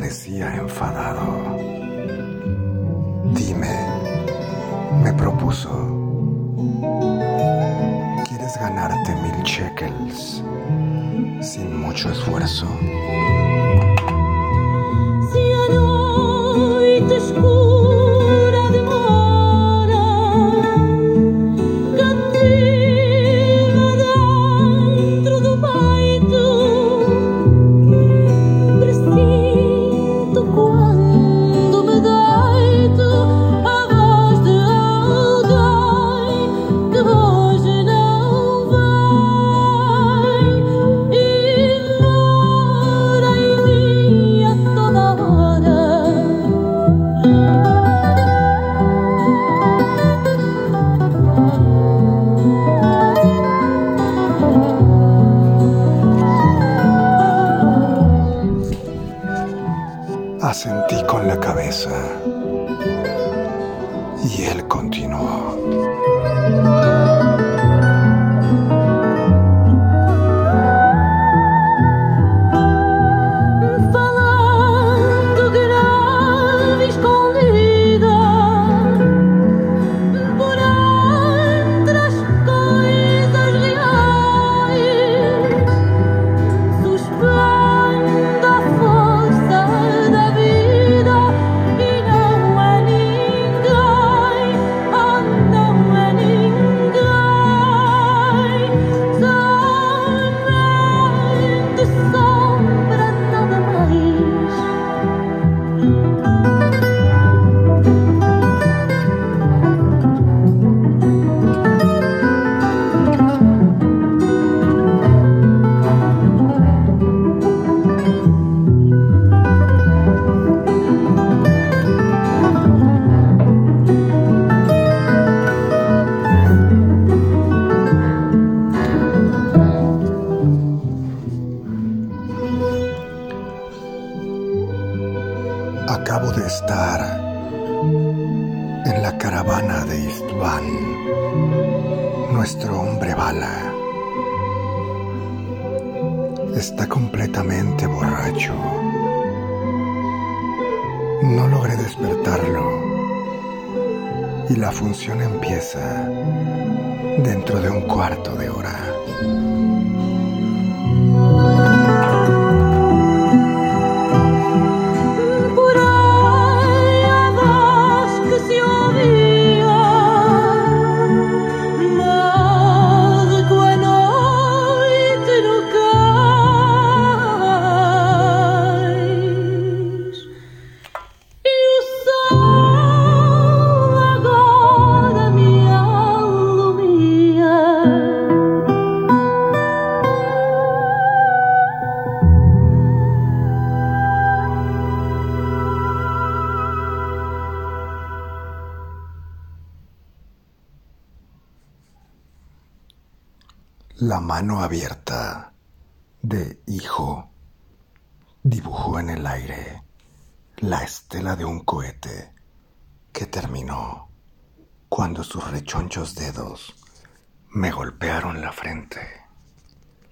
parecía enfadado. Dime, me propuso. ¿Quieres ganarte mil shekels sin mucho esfuerzo? Asentí con la cabeza y él continuó. Acabo de estar en la caravana de Istvan, nuestro hombre bala. Está completamente borracho. No logré despertarlo y la función empieza dentro de un cuarto de hora. La mano abierta de hijo dibujó en el aire la estela de un cohete que terminó cuando sus rechonchos dedos me golpearon la frente.